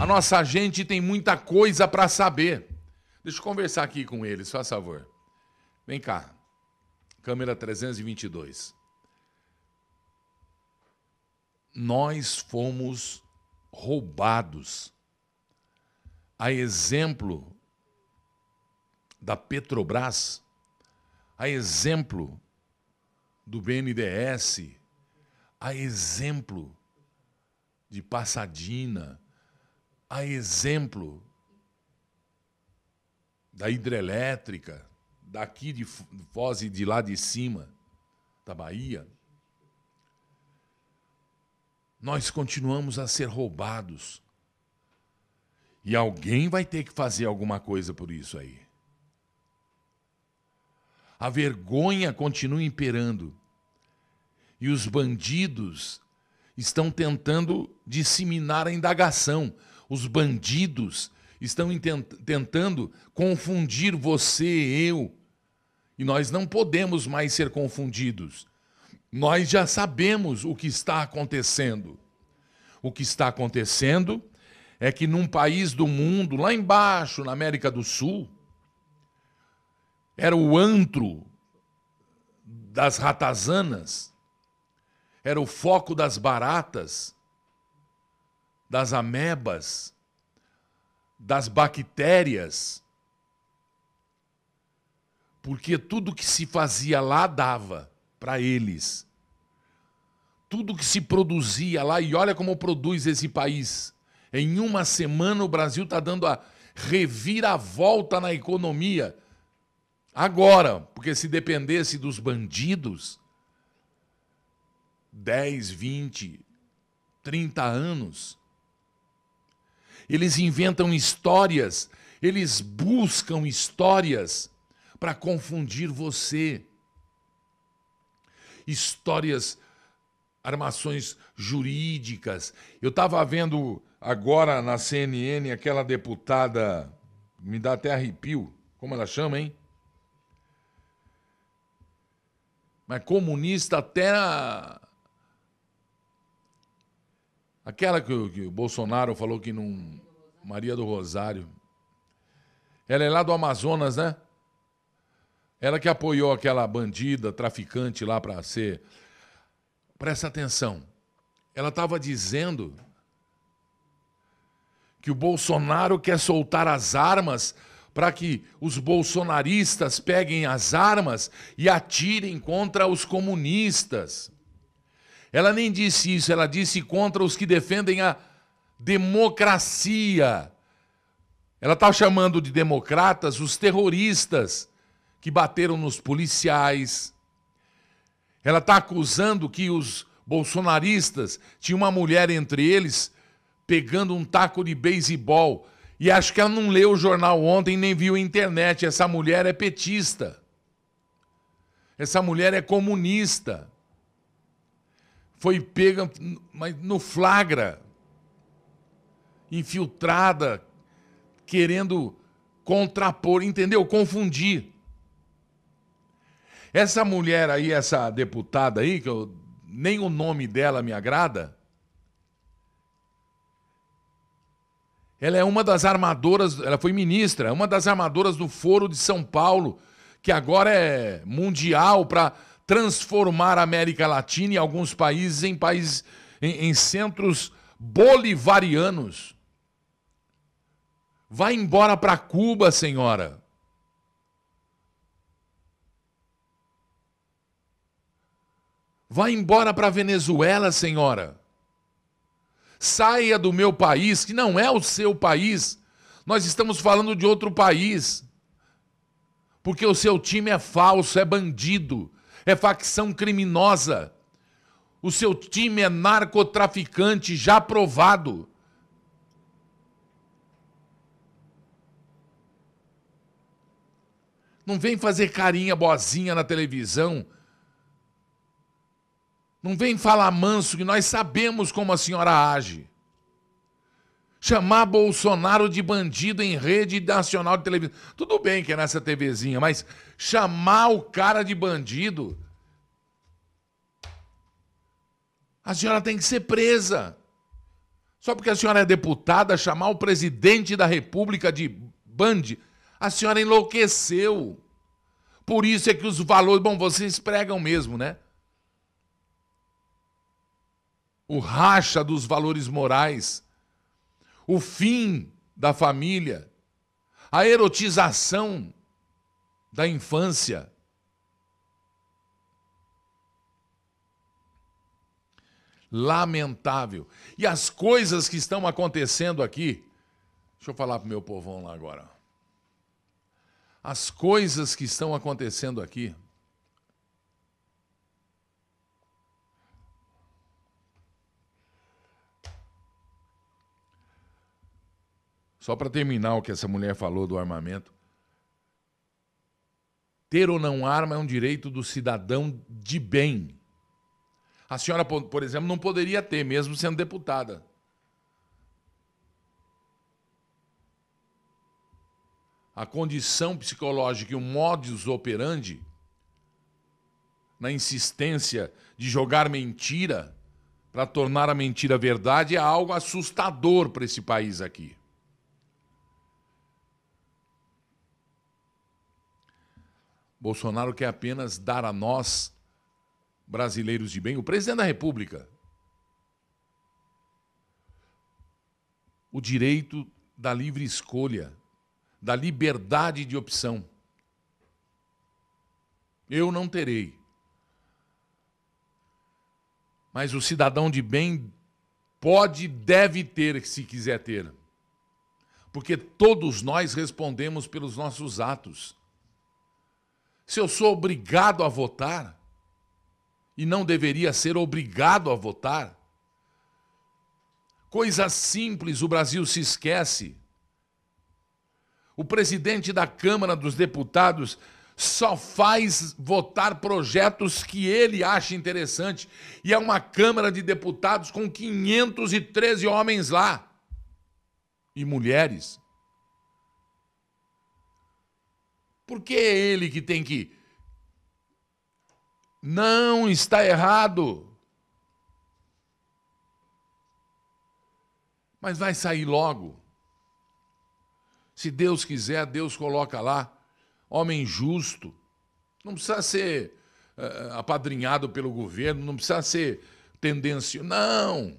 A nossa gente tem muita coisa para saber. Deixa eu conversar aqui com eles, faz favor. Vem cá. Câmera 322. Nós fomos roubados. A exemplo da Petrobras, a exemplo do BNDES, a exemplo de Passadina, a exemplo da hidrelétrica, daqui de Foz e de lá de cima, da Bahia, nós continuamos a ser roubados. E alguém vai ter que fazer alguma coisa por isso aí. A vergonha continua imperando. E os bandidos estão tentando disseminar a indagação. Os bandidos estão tentando confundir você e eu. E nós não podemos mais ser confundidos. Nós já sabemos o que está acontecendo. O que está acontecendo é que num país do mundo, lá embaixo, na América do Sul, era o antro das ratazanas, era o foco das baratas, das amebas, das bactérias, porque tudo que se fazia lá dava para eles. Tudo que se produzia lá, e olha como produz esse país. Em uma semana o Brasil está dando a reviravolta na economia. Agora, porque se dependesse dos bandidos, 10, 20, 30 anos, eles inventam histórias, eles buscam histórias para confundir você. Histórias, armações jurídicas. Eu estava vendo agora na CNN aquela deputada, me dá até arrepio, como ela chama, hein? Mas comunista até a... Aquela que, que o Bolsonaro falou que não. Maria do Rosário. Ela é lá do Amazonas, né? Ela que apoiou aquela bandida, traficante lá para ser. Presta atenção. Ela estava dizendo que o Bolsonaro quer soltar as armas para que os bolsonaristas peguem as armas e atirem contra os comunistas. Ela nem disse isso, ela disse contra os que defendem a democracia. Ela está chamando de democratas os terroristas que bateram nos policiais. Ela está acusando que os bolsonaristas tinham uma mulher entre eles pegando um taco de beisebol. E acho que ela não leu o jornal ontem nem viu a internet. Essa mulher é petista. Essa mulher é comunista foi pega mas no flagra, infiltrada, querendo contrapor, entendeu? Confundir. Essa mulher aí, essa deputada aí, que eu, nem o nome dela me agrada, ela é uma das armadoras, ela foi ministra, é uma das armadoras do Foro de São Paulo, que agora é mundial para transformar a América Latina e alguns países em países em, em centros bolivarianos. Vai embora para Cuba, senhora. Vai embora para Venezuela, senhora. Saia do meu país, que não é o seu país. Nós estamos falando de outro país. Porque o seu time é falso, é bandido, é facção criminosa. O seu time é narcotraficante já provado. Não vem fazer carinha boazinha na televisão. Não vem falar manso que nós sabemos como a senhora age. Chamar Bolsonaro de bandido em rede nacional de televisão. Tudo bem que é nessa TVzinha, mas chamar o cara de bandido. A senhora tem que ser presa. Só porque a senhora é deputada, chamar o presidente da República de Band, a senhora enlouqueceu. Por isso é que os valores. Bom, vocês pregam mesmo, né? O racha dos valores morais, o fim da família, a erotização da infância. Lamentável. E as coisas que estão acontecendo aqui. Deixa eu falar para o meu povão lá agora. As coisas que estão acontecendo aqui. Só para terminar o que essa mulher falou do armamento. Ter ou não arma é um direito do cidadão de bem. A senhora, por exemplo, não poderia ter, mesmo sendo deputada. A condição psicológica e o modus operandi, na insistência de jogar mentira para tornar a mentira verdade, é algo assustador para esse país aqui. Bolsonaro quer apenas dar a nós, brasileiros de bem, o presidente da República, o direito da livre escolha, da liberdade de opção. Eu não terei. Mas o cidadão de bem pode e deve ter, se quiser ter. Porque todos nós respondemos pelos nossos atos se eu sou obrigado a votar e não deveria ser obrigado a votar? Coisa simples, o Brasil se esquece. O presidente da Câmara dos Deputados só faz votar projetos que ele acha interessante. E é uma Câmara de Deputados com 513 homens lá. E mulheres. Porque é ele que tem que. Não está errado. Mas vai sair logo. Se Deus quiser, Deus coloca lá homem justo. Não precisa ser uh, apadrinhado pelo governo, não precisa ser tendencioso. Não!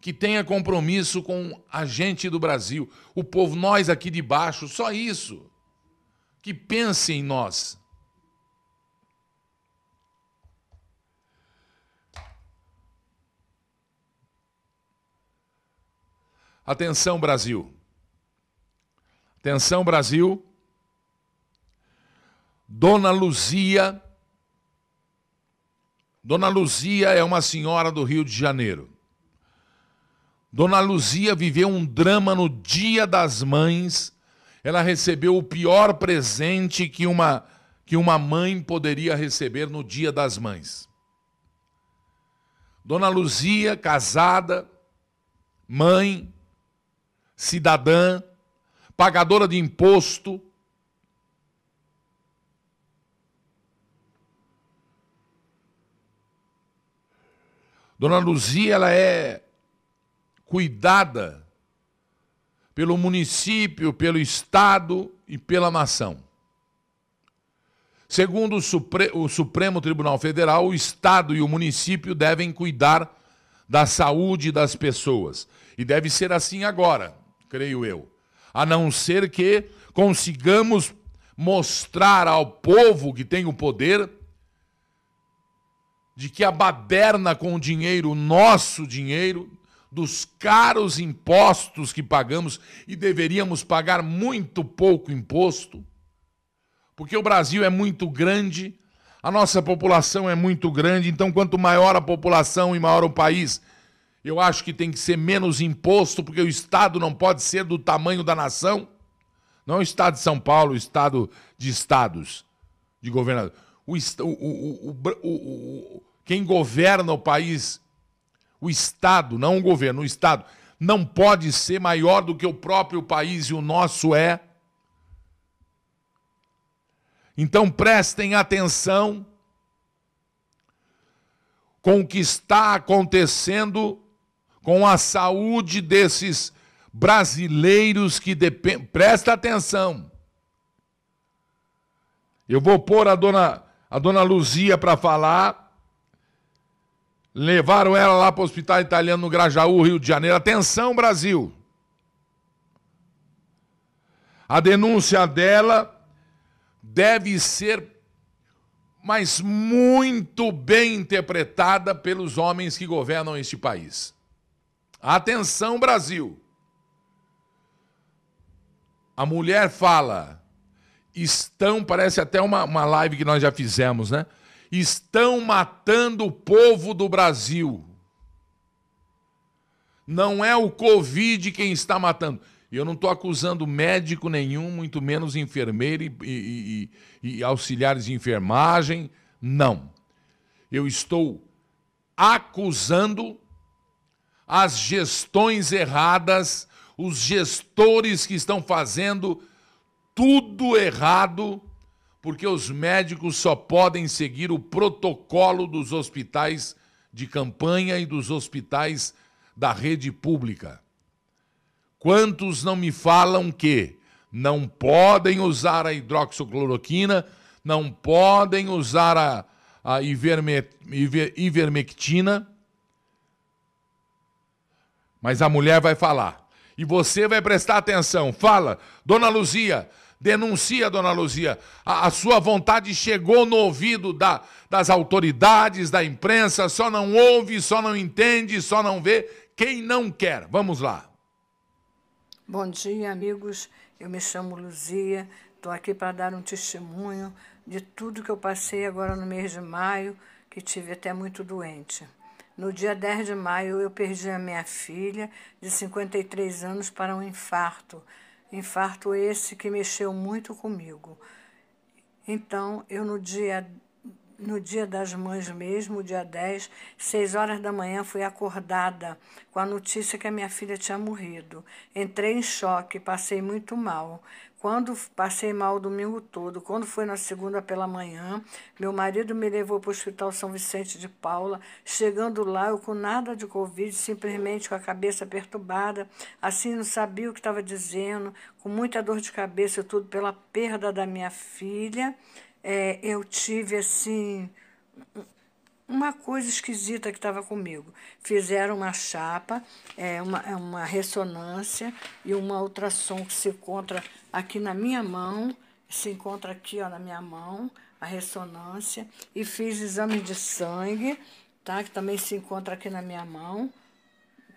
Que tenha compromisso com a gente do Brasil, o povo, nós aqui de baixo, só isso que pense em nós. Atenção, Brasil. Atenção, Brasil. Dona Luzia. Dona Luzia é uma senhora do Rio de Janeiro. Dona Luzia viveu um drama no Dia das Mães ela recebeu o pior presente que uma, que uma mãe poderia receber no Dia das Mães. Dona Luzia, casada, mãe, cidadã, pagadora de imposto, Dona Luzia, ela é cuidada pelo município, pelo Estado e pela nação. Segundo o, Supre o Supremo Tribunal Federal, o Estado e o município devem cuidar da saúde das pessoas. E deve ser assim agora, creio eu. A não ser que consigamos mostrar ao povo que tem o poder de que a baderna com o dinheiro, o nosso dinheiro, dos caros impostos que pagamos e deveríamos pagar muito pouco imposto, porque o Brasil é muito grande, a nossa população é muito grande, então quanto maior a população e maior o país, eu acho que tem que ser menos imposto, porque o Estado não pode ser do tamanho da nação. Não é o Estado de São Paulo, o Estado de Estados, de governador. O, o, o, quem governa o país o Estado, não o governo, o Estado, não pode ser maior do que o próprio país e o nosso é. Então prestem atenção com o que está acontecendo com a saúde desses brasileiros que dependem. Presta atenção. Eu vou pôr a dona, a dona Luzia para falar. Levaram ela lá para o hospital italiano no Grajaú, Rio de Janeiro. Atenção, Brasil. A denúncia dela deve ser mas muito bem interpretada pelos homens que governam este país. Atenção, Brasil! A mulher fala, estão, parece até uma, uma live que nós já fizemos, né? Estão matando o povo do Brasil. Não é o Covid quem está matando. Eu não estou acusando médico nenhum, muito menos enfermeiro e, e, e, e auxiliares de enfermagem. Não. Eu estou acusando as gestões erradas, os gestores que estão fazendo tudo errado, porque os médicos só podem seguir o protocolo dos hospitais de campanha e dos hospitais da rede pública. Quantos não me falam que não podem usar a hidroxicloroquina, não podem usar a, a iverme, iver, ivermectina, mas a mulher vai falar. E você vai prestar atenção. Fala, Dona Luzia, denuncia, Dona Luzia. A, a sua vontade chegou no ouvido da, das autoridades, da imprensa, só não ouve, só não entende, só não vê quem não quer. Vamos lá. Bom dia, amigos. Eu me chamo Luzia. Estou aqui para dar um testemunho de tudo que eu passei agora no mês de maio, que tive até muito doente. No dia 10 de maio, eu perdi a minha filha, de 53 anos, para um infarto. Infarto esse que mexeu muito comigo. Então, eu no dia no dia das mães mesmo, dia 10, seis horas da manhã, fui acordada com a notícia que a minha filha tinha morrido. Entrei em choque, passei muito mal. Quando passei mal o domingo todo, quando foi na segunda pela manhã, meu marido me levou para o Hospital São Vicente de Paula. Chegando lá, eu com nada de Covid, simplesmente com a cabeça perturbada, assim não sabia o que estava dizendo, com muita dor de cabeça, tudo pela perda da minha filha é, eu tive assim uma coisa esquisita que estava comigo. Fizeram uma chapa, é, uma, é uma ressonância e uma ultrassom que se encontra aqui na minha mão, se encontra aqui ó, na minha mão, a ressonância, e fiz exame de sangue, tá? que também se encontra aqui na minha mão.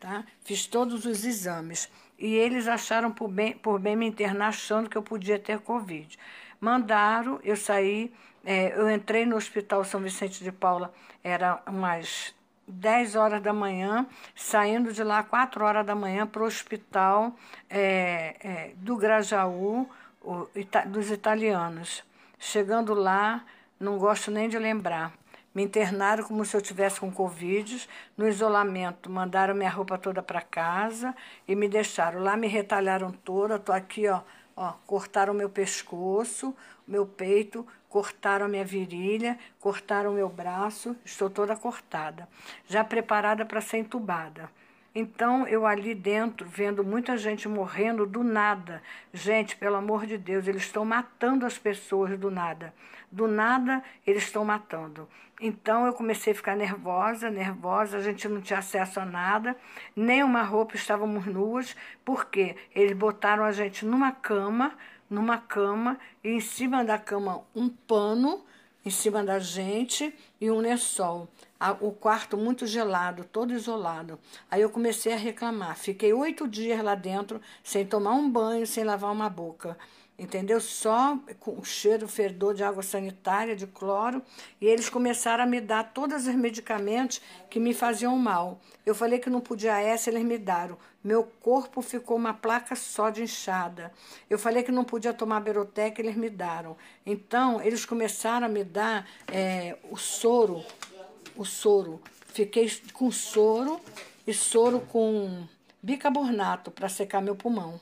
Tá? Fiz todos os exames. E eles acharam por bem, por bem me internar achando que eu podia ter Covid. Mandaram, eu saí, é, eu entrei no Hospital São Vicente de Paula, era umas 10 horas da manhã, saindo de lá 4 horas da manhã para o hospital é, é, do Grajaú, o, dos italianos. Chegando lá, não gosto nem de lembrar. Me internaram como se eu tivesse com Covid, no isolamento. Mandaram minha roupa toda para casa e me deixaram. Lá me retalharam toda, estou aqui, ó, Ó, cortaram meu pescoço, meu peito, cortaram a minha virilha, cortaram o meu braço, estou toda cortada, já preparada para ser entubada. Então, eu ali dentro, vendo muita gente morrendo do nada. Gente, pelo amor de Deus, eles estão matando as pessoas do nada. Do nada, eles estão matando. Então, eu comecei a ficar nervosa, nervosa, a gente não tinha acesso a nada, nem uma roupa, estávamos nuas, porque eles botaram a gente numa cama, numa cama, e em cima da cama um pano, em cima da gente, e um lençol o quarto muito gelado, todo isolado. Aí eu comecei a reclamar. Fiquei oito dias lá dentro, sem tomar um banho, sem lavar uma boca. Entendeu? Só com o cheiro, fedor de água sanitária, de cloro. E eles começaram a me dar todos os medicamentos que me faziam mal. Eu falei que não podia essa, eles me deram. Meu corpo ficou uma placa só de inchada. Eu falei que não podia tomar Berotec, eles me deram. Então, eles começaram a me dar é, o soro o soro. Fiquei com soro e soro com bicarbonato para secar meu pulmão.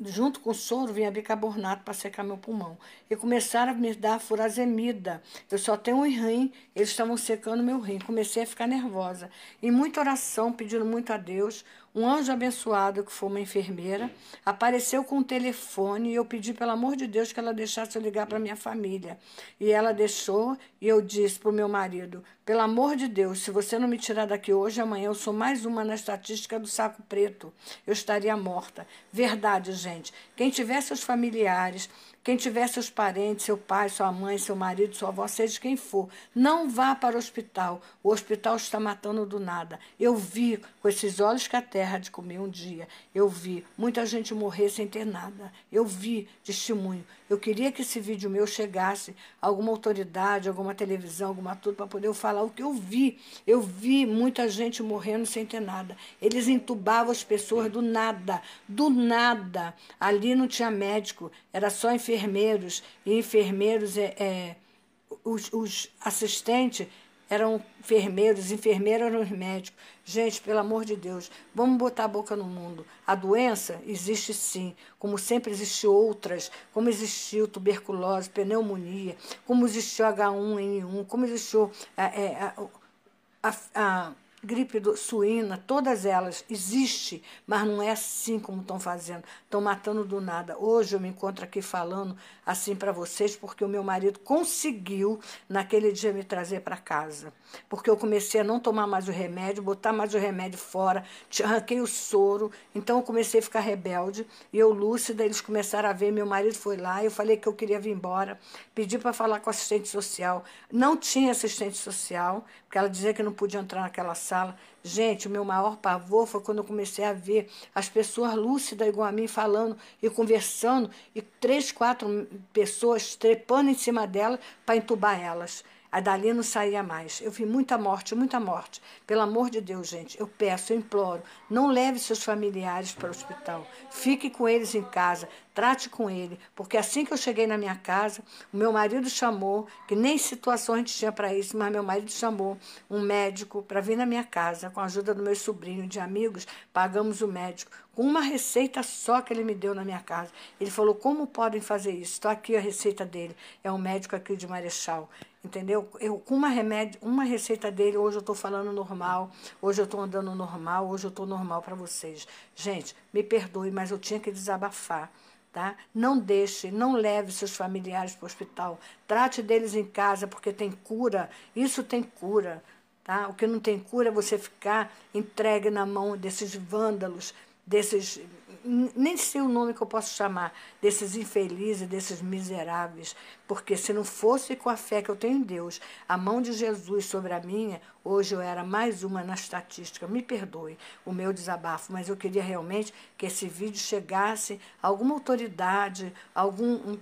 Junto com o soro, vinha bicarbonato para secar meu pulmão. E começaram a me dar furazemida. Eu só tenho um rim, eles estavam secando meu rim. Comecei a ficar nervosa. E muita oração, pedindo muito a Deus. Um anjo abençoado, que foi uma enfermeira, apareceu com um telefone e eu pedi, pelo amor de Deus, que ela deixasse eu ligar para minha família. E ela deixou e eu disse para o meu marido: pelo amor de Deus, se você não me tirar daqui hoje, amanhã eu sou mais uma na estatística do saco preto. Eu estaria morta. Verdade, gente. Quem tiver seus familiares quem tiver seus parentes, seu pai, sua mãe, seu marido, sua avó, seja quem for, não vá para o hospital. O hospital está matando do nada. Eu vi com esses olhos que a terra de comer um dia. Eu vi muita gente morrer sem ter nada. Eu vi testemunho. Eu queria que esse vídeo meu chegasse a alguma autoridade, alguma televisão, alguma tudo, para poder eu falar o que eu vi. Eu vi muita gente morrendo sem ter nada. Eles entubavam as pessoas do nada, do nada. Ali não tinha médico, era só enfermeiro enfermeiros e enfermeiros, é, é, os, os assistentes eram enfermeiros, enfermeiros eram os médicos. Gente, pelo amor de Deus, vamos botar a boca no mundo. A doença existe sim, como sempre existiu outras, como existiu tuberculose, pneumonia, como existiu H1N1, como existiu a, é, a, a, a gripe do, suína, todas elas existem, mas não é assim como estão fazendo. Estão matando do nada. Hoje eu me encontro aqui falando assim para vocês porque o meu marido conseguiu naquele dia me trazer para casa. Porque eu comecei a não tomar mais o remédio, botar mais o remédio fora, arranquei o soro, então eu comecei a ficar rebelde e eu lúcida, eles começaram a ver, meu marido foi lá, eu falei que eu queria vir embora, pedi para falar com assistente social. Não tinha assistente social, porque ela dizia que não podia entrar naquela sala. Gente, o meu maior pavor foi quando eu comecei a ver as pessoas lúcidas igual a mim falando e conversando e três, quatro pessoas trepando em cima dela para entubar elas. A dali não saía mais. Eu vi muita morte, muita morte. Pelo amor de Deus, gente, eu peço, eu imploro, não leve seus familiares para o hospital. Fique com eles em casa, trate com ele, porque assim que eu cheguei na minha casa, o meu marido chamou, que nem situação a gente tinha para isso, mas meu marido chamou um médico para vir na minha casa, com a ajuda do meu sobrinho, de amigos, pagamos o médico, com uma receita só que ele me deu na minha casa. Ele falou: como podem fazer isso? Estou aqui a receita dele. É um médico aqui de Marechal entendeu? Eu com uma remédio, uma receita dele, hoje eu estou falando normal, hoje eu estou andando normal, hoje eu estou normal para vocês. Gente, me perdoe, mas eu tinha que desabafar. Tá? Não deixe, não leve seus familiares para o hospital. Trate deles em casa, porque tem cura. Isso tem cura. Tá? O que não tem cura é você ficar entregue na mão desses vândalos, desses nem sei o nome que eu posso chamar, desses infelizes, desses miseráveis, porque se não fosse com a fé que eu tenho em Deus, a mão de Jesus sobre a minha, hoje eu era mais uma na estatística. Me perdoe o meu desabafo, mas eu queria realmente que esse vídeo chegasse a alguma autoridade, algum um,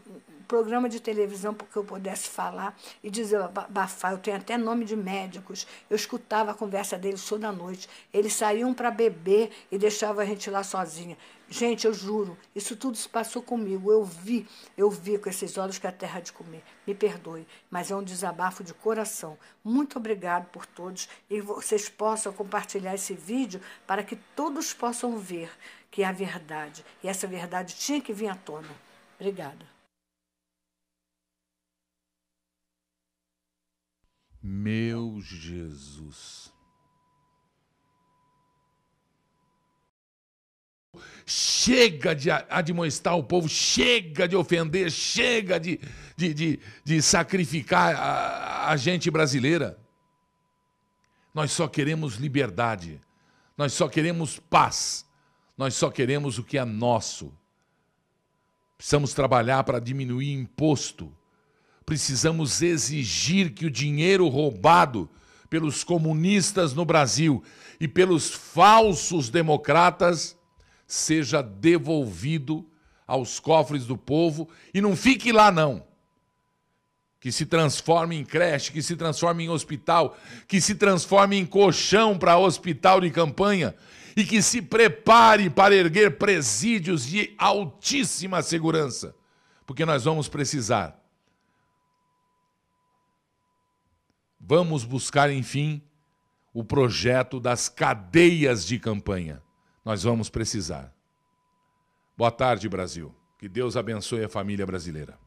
programa de televisão porque eu pudesse falar e dizer, abafar. Eu tenho até nome de médicos. Eu escutava a conversa deles toda noite. Eles saíam para beber e deixavam a gente lá sozinha. Gente, eu juro, isso tudo se passou comigo. Eu vi, eu vi com esses olhos que a terra de comer. Me perdoe, mas é um desabafo de coração. Muito obrigado por todos e vocês possam compartilhar esse vídeo para que todos possam ver que é a verdade. E essa verdade tinha que vir à tona. Obrigada. Meu Jesus. Chega de admoestar o povo, chega de ofender, chega de, de, de, de sacrificar a, a gente brasileira. Nós só queremos liberdade, nós só queremos paz, nós só queremos o que é nosso. Precisamos trabalhar para diminuir imposto, precisamos exigir que o dinheiro roubado pelos comunistas no Brasil e pelos falsos democratas seja devolvido aos cofres do povo e não fique lá não. Que se transforme em creche, que se transforme em hospital, que se transforme em colchão para hospital de campanha e que se prepare para erguer presídios de altíssima segurança, porque nós vamos precisar. Vamos buscar, enfim, o projeto das cadeias de campanha. Nós vamos precisar. Boa tarde, Brasil. Que Deus abençoe a família brasileira.